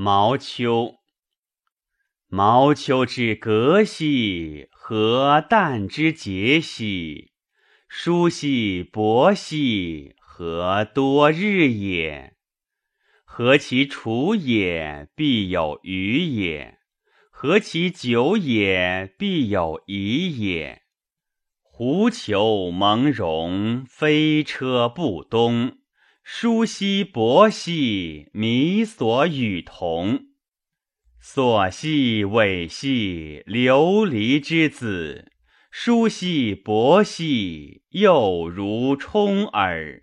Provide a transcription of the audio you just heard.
毛秋。毛秋之革兮，何旦之节兮？叔兮伯兮，何多日也？何其处也，必有余也；何其久也，必有疑也。狐裘蒙茸，飞车不东。舒兮伯兮，弥所与同。所系尾兮，流离之子；舒兮伯兮，又如充耳。